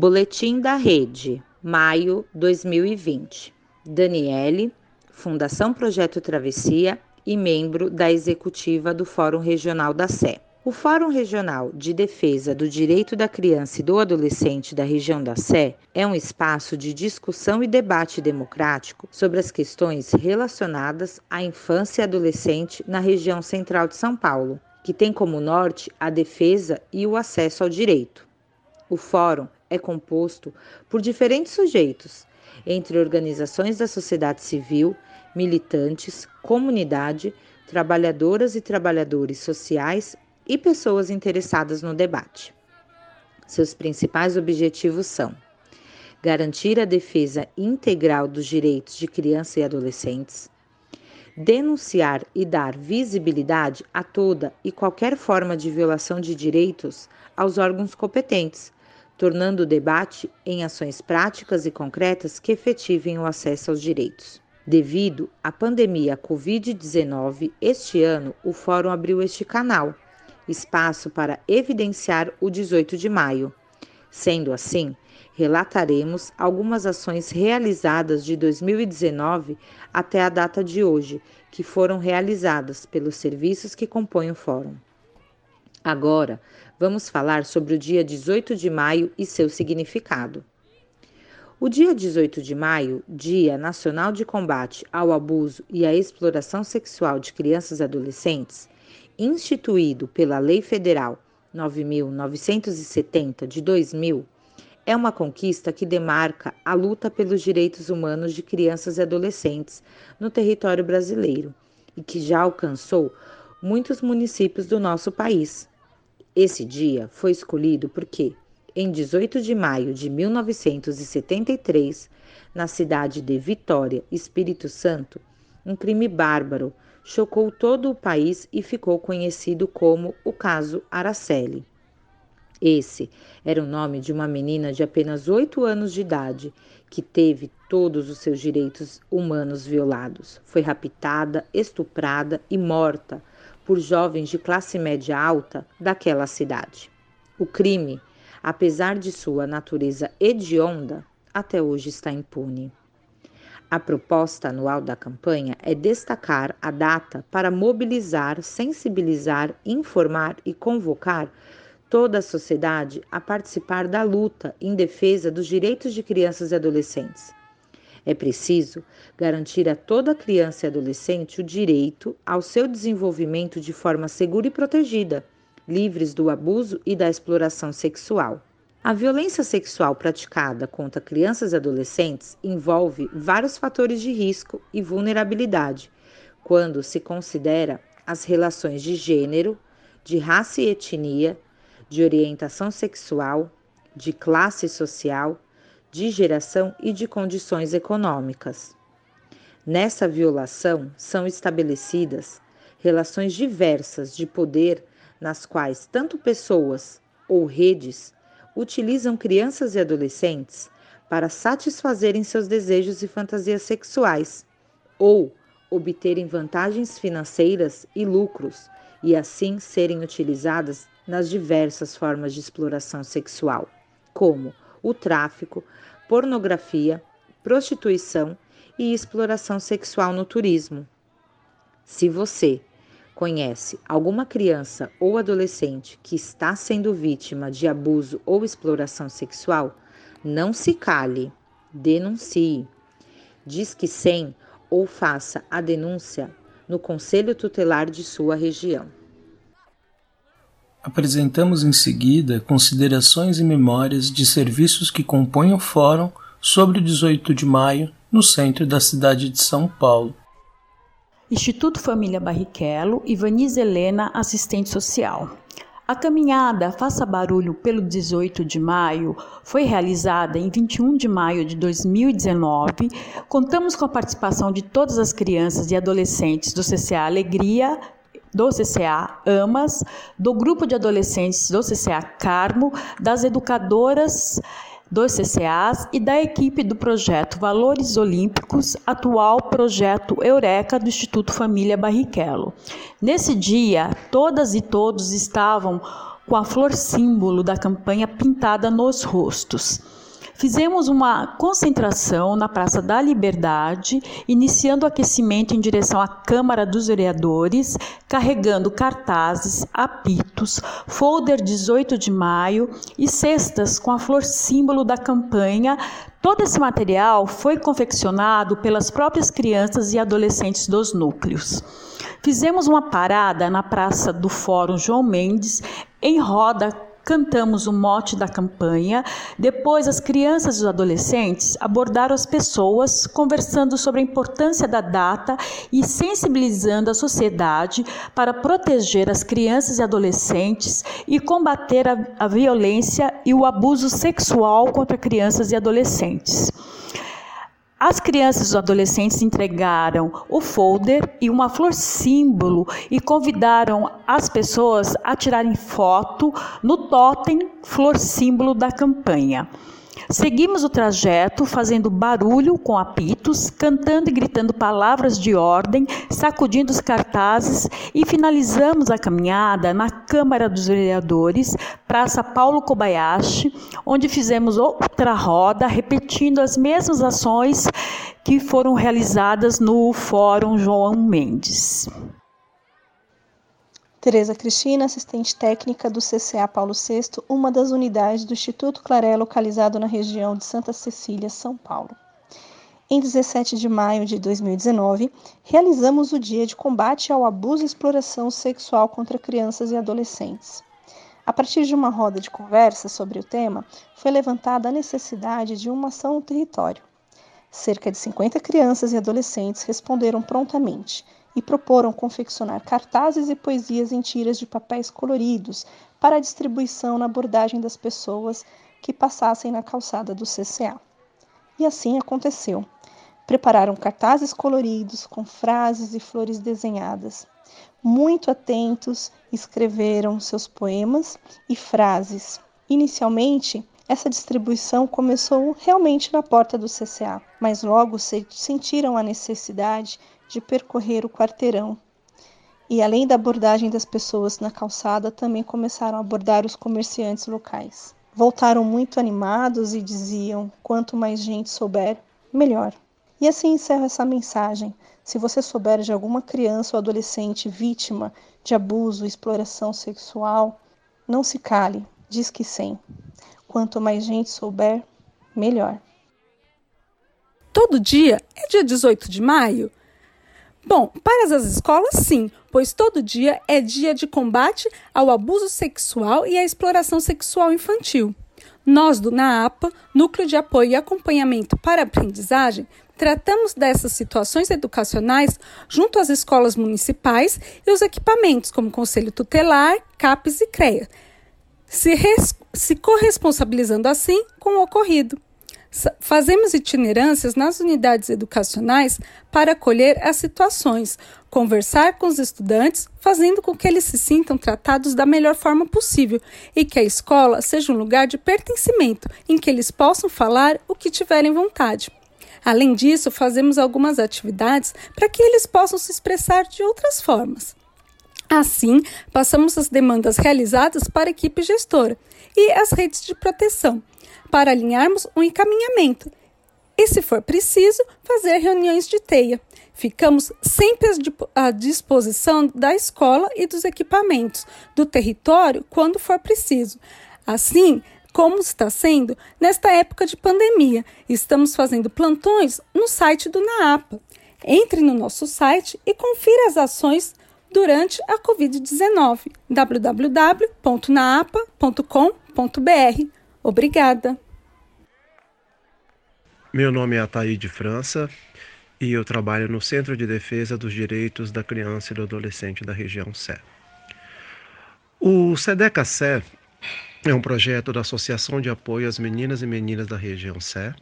Boletim da Rede, maio 2020. Daniele, Fundação Projeto Travessia e membro da executiva do Fórum Regional da Sé. O Fórum Regional de Defesa do Direito da Criança e do Adolescente da região da Sé é um espaço de discussão e debate democrático sobre as questões relacionadas à infância e adolescente na região central de São Paulo, que tem como norte a defesa e o acesso ao direito. O Fórum é composto por diferentes sujeitos, entre organizações da sociedade civil, militantes, comunidade, trabalhadoras e trabalhadores sociais e pessoas interessadas no debate. Seus principais objetivos são: garantir a defesa integral dos direitos de crianças e adolescentes, denunciar e dar visibilidade a toda e qualquer forma de violação de direitos aos órgãos competentes, tornando o debate em ações práticas e concretas que efetivem o acesso aos direitos. Devido à pandemia Covid-19, este ano o Fórum abriu este canal espaço para evidenciar o 18 de maio. Sendo assim, relataremos algumas ações realizadas de 2019 até a data de hoje, que foram realizadas pelos serviços que compõem o Fórum. Agora, vamos falar sobre o dia 18 de maio e seu significado. O dia 18 de maio, Dia Nacional de Combate ao Abuso e à Exploração Sexual de Crianças e Adolescentes, instituído pela Lei Federal 9970 de 2000, é uma conquista que demarca a luta pelos direitos humanos de crianças e adolescentes no território brasileiro e que já alcançou muitos municípios do nosso país. Esse dia foi escolhido porque, em 18 de maio de 1973, na cidade de Vitória, Espírito Santo, um crime bárbaro chocou todo o país e ficou conhecido como o caso Araceli. Esse era o nome de uma menina de apenas oito anos de idade que teve todos os seus direitos humanos violados. Foi raptada, estuprada e morta por jovens de classe média alta daquela cidade. O crime, apesar de sua natureza hedionda, até hoje está impune. A proposta anual da campanha é destacar a data para mobilizar, sensibilizar, informar e convocar toda a sociedade a participar da luta em defesa dos direitos de crianças e adolescentes. É preciso garantir a toda criança e adolescente o direito ao seu desenvolvimento de forma segura e protegida, livres do abuso e da exploração sexual. A violência sexual praticada contra crianças e adolescentes envolve vários fatores de risco e vulnerabilidade quando se considera as relações de gênero, de raça e etnia, de orientação sexual, de classe social, de geração e de condições econômicas. Nessa violação são estabelecidas relações diversas de poder nas quais tanto pessoas ou redes utilizam crianças e adolescentes para satisfazerem seus desejos e fantasias sexuais ou obterem vantagens financeiras e lucros e assim serem utilizadas nas diversas formas de exploração sexual, como o tráfico, pornografia, prostituição e exploração sexual no turismo. Se você conhece alguma criança ou adolescente que está sendo vítima de abuso ou exploração sexual, não se cale, denuncie. Diz que sim ou faça a denúncia no Conselho Tutelar de sua região. Apresentamos em seguida considerações e memórias de serviços que compõem o Fórum sobre o 18 de maio no centro da cidade de São Paulo. Instituto Família Barrichello Vanise Helena, assistente social. A caminhada Faça Barulho pelo 18 de maio foi realizada em 21 de maio de 2019. Contamos com a participação de todas as crianças e adolescentes do CCA Alegria, do CCA Amas, do grupo de adolescentes do CCA Carmo, das educadoras dos CCAs e da equipe do projeto Valores Olímpicos, atual projeto Eureka do Instituto Família Barrichello. Nesse dia, todas e todos estavam com a flor símbolo da campanha pintada nos rostos. Fizemos uma concentração na Praça da Liberdade, iniciando o aquecimento em direção à Câmara dos Vereadores, carregando cartazes, apitos, folder 18 de maio e cestas com a flor símbolo da campanha. Todo esse material foi confeccionado pelas próprias crianças e adolescentes dos núcleos. Fizemos uma parada na Praça do Fórum João Mendes, em roda cantamos o mote da campanha. Depois, as crianças e os adolescentes abordaram as pessoas, conversando sobre a importância da data e sensibilizando a sociedade para proteger as crianças e adolescentes e combater a, a violência e o abuso sexual contra crianças e adolescentes. As crianças e adolescentes entregaram o folder e uma flor símbolo e convidaram as pessoas a tirarem foto no totem flor símbolo da campanha. Seguimos o trajeto fazendo barulho com apitos, cantando e gritando palavras de ordem, sacudindo os cartazes e finalizamos a caminhada na Câmara dos Vereadores, Praça Paulo Kobayashi, onde fizemos outra roda, repetindo as mesmas ações que foram realizadas no Fórum João Mendes. Tereza Cristina, assistente técnica do CCA Paulo VI, uma das unidades do Instituto Claré localizado na região de Santa Cecília, São Paulo. Em 17 de maio de 2019, realizamos o Dia de Combate ao Abuso e Exploração Sexual contra Crianças e Adolescentes. A partir de uma roda de conversa sobre o tema, foi levantada a necessidade de uma ação no território. Cerca de 50 crianças e adolescentes responderam prontamente e proporam confeccionar cartazes e poesias em tiras de papéis coloridos para distribuição na abordagem das pessoas que passassem na calçada do CCA. E assim aconteceu. Prepararam cartazes coloridos com frases e flores desenhadas. Muito atentos, escreveram seus poemas e frases. Inicialmente, essa distribuição começou realmente na porta do CCA, mas logo sentiram a necessidade de percorrer o quarteirão. E além da abordagem das pessoas na calçada, também começaram a abordar os comerciantes locais. Voltaram muito animados e diziam: quanto mais gente souber, melhor. E assim encerro essa mensagem. Se você souber de alguma criança ou adolescente vítima de abuso, exploração sexual, não se cale, diz que sim. Quanto mais gente souber, melhor. Todo dia é dia 18 de maio? Bom, para as escolas, sim, pois todo dia é dia de combate ao abuso sexual e à exploração sexual infantil. Nós, do NAAPA, Núcleo de Apoio e Acompanhamento para a Aprendizagem, tratamos dessas situações educacionais junto às escolas municipais e os equipamentos, como Conselho Tutelar, CAPES e CREA, se, se corresponsabilizando assim com o ocorrido. Fazemos itinerâncias nas unidades educacionais para acolher as situações, conversar com os estudantes, fazendo com que eles se sintam tratados da melhor forma possível e que a escola seja um lugar de pertencimento em que eles possam falar o que tiverem vontade. Além disso, fazemos algumas atividades para que eles possam se expressar de outras formas. Assim, passamos as demandas realizadas para a equipe gestora e as redes de proteção para alinharmos um encaminhamento e, se for preciso, fazer reuniões de teia. Ficamos sempre à disposição da escola e dos equipamentos do território quando for preciso. Assim, como está sendo nesta época de pandemia, estamos fazendo plantões no site do NAAPA. Entre no nosso site e confira as ações durante a Covid-19 www.naapa.com.br Obrigada. Meu nome é Ataíde França e eu trabalho no Centro de Defesa dos Direitos da Criança e do Adolescente da região Sé. O SEDECA Sé é um projeto da Associação de Apoio às Meninas e Meninas da região Sé,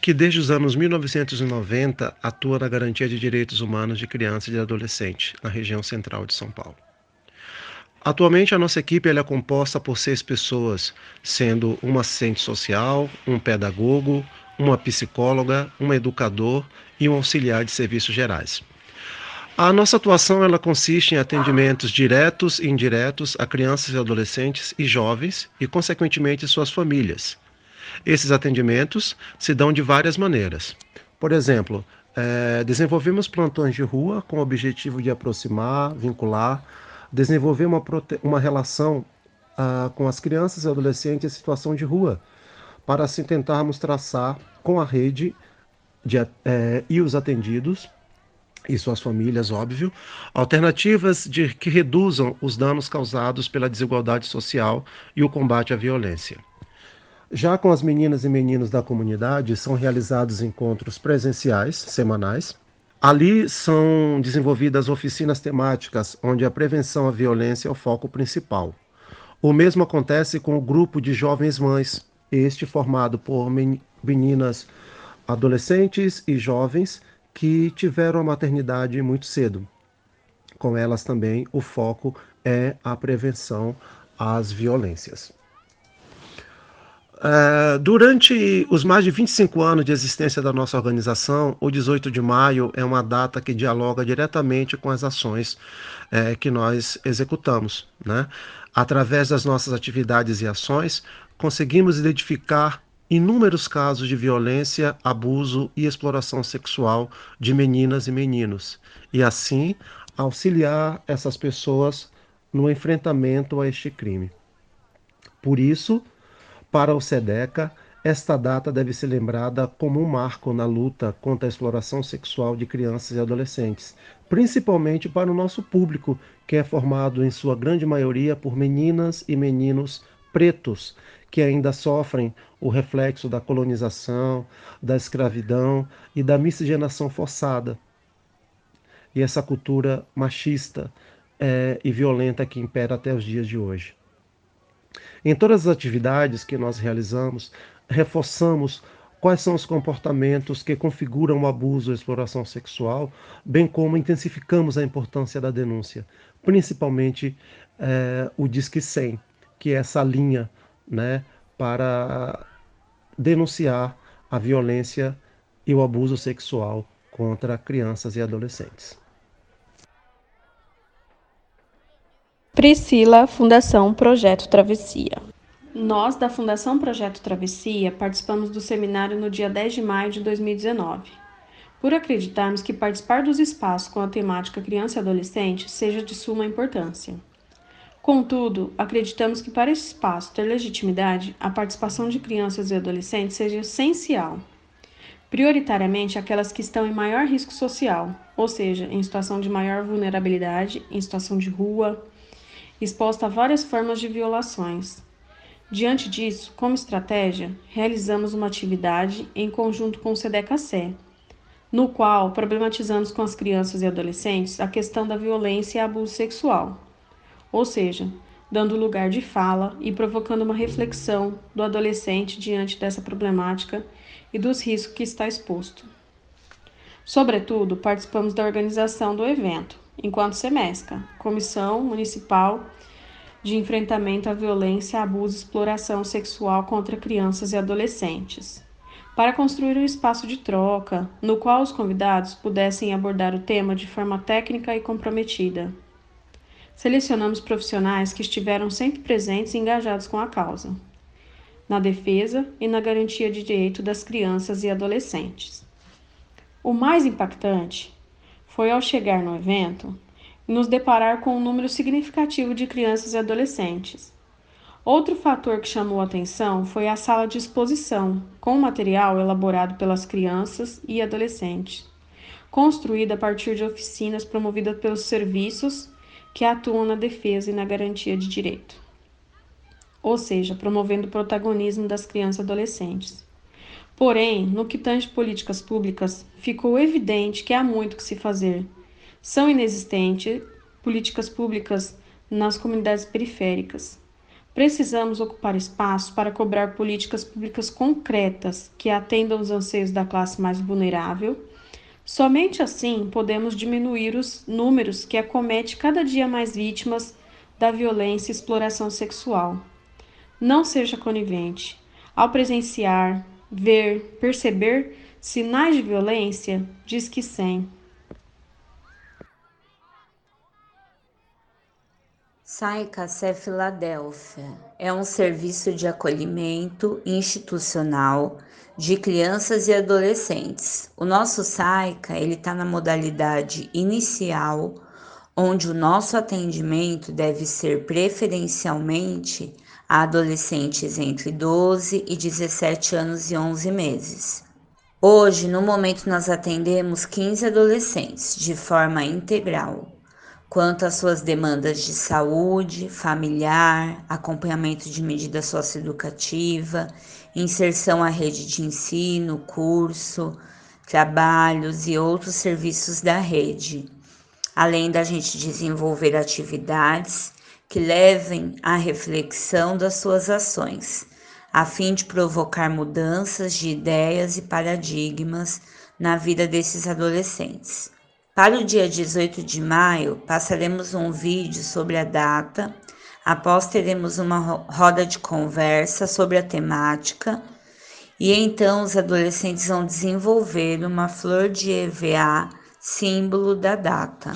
que desde os anos 1990 atua na garantia de direitos humanos de crianças e de adolescentes na região central de São Paulo. Atualmente, a nossa equipe é composta por seis pessoas, sendo uma assistente social, um pedagogo, uma psicóloga, um educador e um auxiliar de serviços gerais. A nossa atuação ela consiste em atendimentos diretos e indiretos a crianças e adolescentes e jovens e, consequentemente, suas famílias. Esses atendimentos se dão de várias maneiras. Por exemplo, é, desenvolvemos plantões de rua com o objetivo de aproximar, vincular, desenvolver uma, uma relação ah, com as crianças e adolescentes em situação de rua, para assim tentarmos traçar com a rede de, é, e os atendidos e suas famílias, óbvio, alternativas de que reduzam os danos causados pela desigualdade social e o combate à violência. Já com as meninas e meninos da comunidade, são realizados encontros presenciais, semanais. Ali são desenvolvidas oficinas temáticas, onde a prevenção à violência é o foco principal. O mesmo acontece com o grupo de jovens mães, este formado por meninas, adolescentes e jovens que tiveram a maternidade muito cedo. Com elas também o foco é a prevenção às violências. Uh, durante os mais de 25 anos de existência da nossa organização, o 18 de maio é uma data que dialoga diretamente com as ações uh, que nós executamos. Né? Através das nossas atividades e ações, conseguimos identificar inúmeros casos de violência, abuso e exploração sexual de meninas e meninos, e assim auxiliar essas pessoas no enfrentamento a este crime. Por isso, para o SEDECA, esta data deve ser lembrada como um marco na luta contra a exploração sexual de crianças e adolescentes, principalmente para o nosso público, que é formado em sua grande maioria por meninas e meninos pretos que ainda sofrem o reflexo da colonização, da escravidão e da miscigenação forçada. E essa cultura machista é, e violenta que impera até os dias de hoje. Em todas as atividades que nós realizamos, reforçamos quais são os comportamentos que configuram o abuso ou exploração sexual, bem como intensificamos a importância da denúncia, principalmente é, o Disque 100, que é essa linha né, para denunciar a violência e o abuso sexual contra crianças e adolescentes. Priscila, Fundação Projeto Travessia. Nós, da Fundação Projeto Travessia, participamos do seminário no dia 10 de maio de 2019. Por acreditarmos que participar dos espaços com a temática criança e adolescente seja de suma importância. Contudo, acreditamos que para esse espaço ter legitimidade, a participação de crianças e adolescentes seja essencial, prioritariamente aquelas que estão em maior risco social, ou seja, em situação de maior vulnerabilidade, em situação de rua, exposta a várias formas de violações. Diante disso, como estratégia, realizamos uma atividade em conjunto com o SEDECACE, no qual problematizamos com as crianças e adolescentes a questão da violência e abuso sexual ou seja, dando lugar de fala e provocando uma reflexão do adolescente diante dessa problemática e dos riscos que está exposto. Sobretudo, participamos da organização do evento, enquanto SEMESCA, Comissão Municipal de Enfrentamento à Violência, Abuso e Exploração Sexual contra Crianças e Adolescentes, para construir um espaço de troca no qual os convidados pudessem abordar o tema de forma técnica e comprometida. Selecionamos profissionais que estiveram sempre presentes e engajados com a causa, na defesa e na garantia de direito das crianças e adolescentes. O mais impactante foi ao chegar no evento nos deparar com um número significativo de crianças e adolescentes. Outro fator que chamou a atenção foi a sala de exposição, com material elaborado pelas crianças e adolescentes, construída a partir de oficinas promovidas pelos serviços que atuam na defesa e na garantia de direito, ou seja, promovendo o protagonismo das crianças e adolescentes. Porém, no que tange políticas públicas, ficou evidente que há muito que se fazer. São inexistentes políticas públicas nas comunidades periféricas. Precisamos ocupar espaço para cobrar políticas públicas concretas que atendam os anseios da classe mais vulnerável Somente assim podemos diminuir os números que acomete cada dia mais vítimas da violência e exploração sexual. Não seja conivente. Ao presenciar, ver, perceber sinais de violência? Diz que sim. Saica Café Filadélfia é um serviço de acolhimento institucional de crianças e adolescentes. O nosso SAICA ele está na modalidade inicial, onde o nosso atendimento deve ser preferencialmente a adolescentes entre 12 e 17 anos e 11 meses. Hoje, no momento, nós atendemos 15 adolescentes de forma integral quanto às suas demandas de saúde, familiar, acompanhamento de medida socioeducativa, inserção à rede de ensino, curso, trabalhos e outros serviços da rede, além da gente desenvolver atividades que levem à reflexão das suas ações, a fim de provocar mudanças de ideias e paradigmas na vida desses adolescentes. Para o dia 18 de maio, passaremos um vídeo sobre a data. Após teremos uma roda de conversa sobre a temática e então os adolescentes vão desenvolver uma flor de EVA, símbolo da data.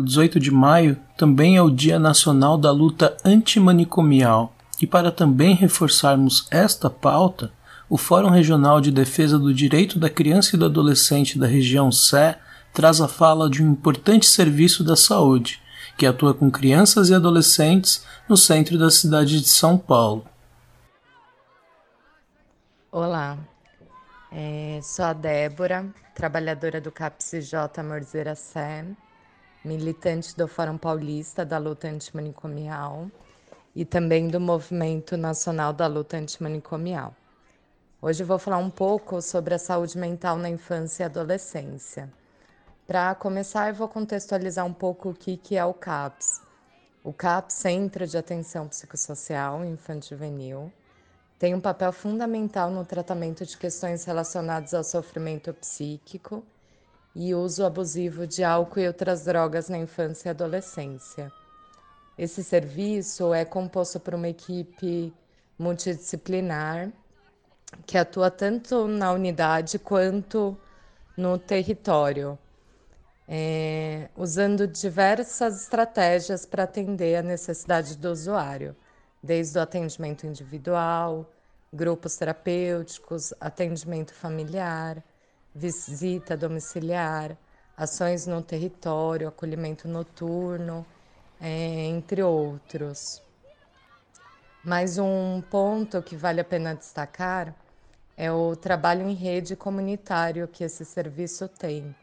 O 18 de maio também é o Dia Nacional da Luta Antimanicomial, e para também reforçarmos esta pauta, o Fórum Regional de Defesa do Direito da Criança e do Adolescente da região Sé traz a fala de um importante serviço da saúde, que atua com crianças e adolescentes no centro da cidade de São Paulo. Olá, é, sou a Débora, trabalhadora do CAPSJ Morzeira Sé, militante do Fórum Paulista da Luta Antimanicomial e também do Movimento Nacional da Luta Antimanicomial. Hoje vou falar um pouco sobre a saúde mental na infância e adolescência. Para começar, eu vou contextualizar um pouco o que, que é o CAPS. O CAPS, Centro de Atenção Psicossocial Infantil Juvenil, tem um papel fundamental no tratamento de questões relacionadas ao sofrimento psíquico e uso abusivo de álcool e outras drogas na infância e adolescência. Esse serviço é composto por uma equipe multidisciplinar que atua tanto na unidade quanto no território, é, usando diversas estratégias para atender a necessidade do usuário, desde o atendimento individual, grupos terapêuticos, atendimento familiar, visita domiciliar, ações no território, acolhimento noturno, é, entre outros. Mais um ponto que vale a pena destacar é o trabalho em rede comunitário que esse serviço tem,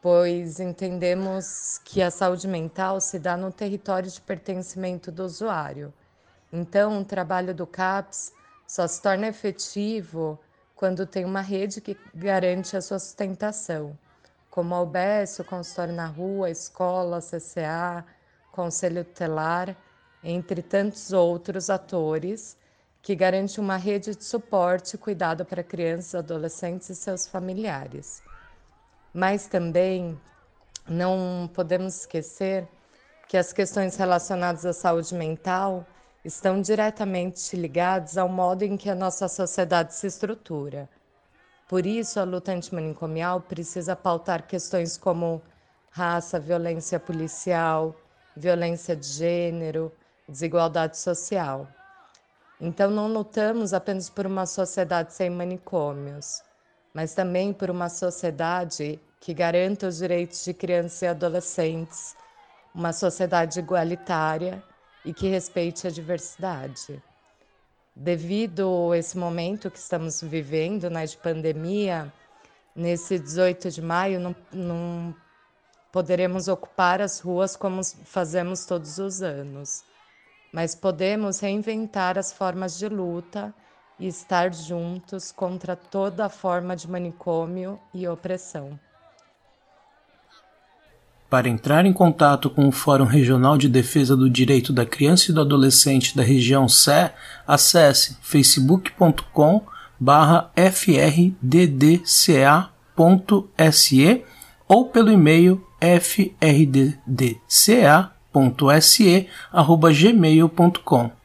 pois entendemos que a saúde mental se dá no território de pertencimento do usuário. Então, o trabalho do CAPS só se torna efetivo quando tem uma rede que garante a sua sustentação, como a o consultório na rua, a escola, a CCA, conselho tutelar entre tantos outros atores, que garante uma rede de suporte e cuidado para crianças, adolescentes e seus familiares. Mas também não podemos esquecer que as questões relacionadas à saúde mental estão diretamente ligadas ao modo em que a nossa sociedade se estrutura. Por isso, a luta antimanicomial precisa pautar questões como raça, violência policial, violência de gênero, desigualdade social. Então, não lutamos apenas por uma sociedade sem manicômios, mas também por uma sociedade que garanta os direitos de crianças e adolescentes, uma sociedade igualitária e que respeite a diversidade. Devido a esse momento que estamos vivendo, né, de pandemia, nesse 18 de maio não, não poderemos ocupar as ruas como fazemos todos os anos mas podemos reinventar as formas de luta e estar juntos contra toda forma de manicômio e opressão. Para entrar em contato com o Fórum Regional de Defesa do Direito da Criança e do Adolescente da região Sé, acesse facebook.com frddca.se ou pelo e-mail frddca.se.se.gmail.com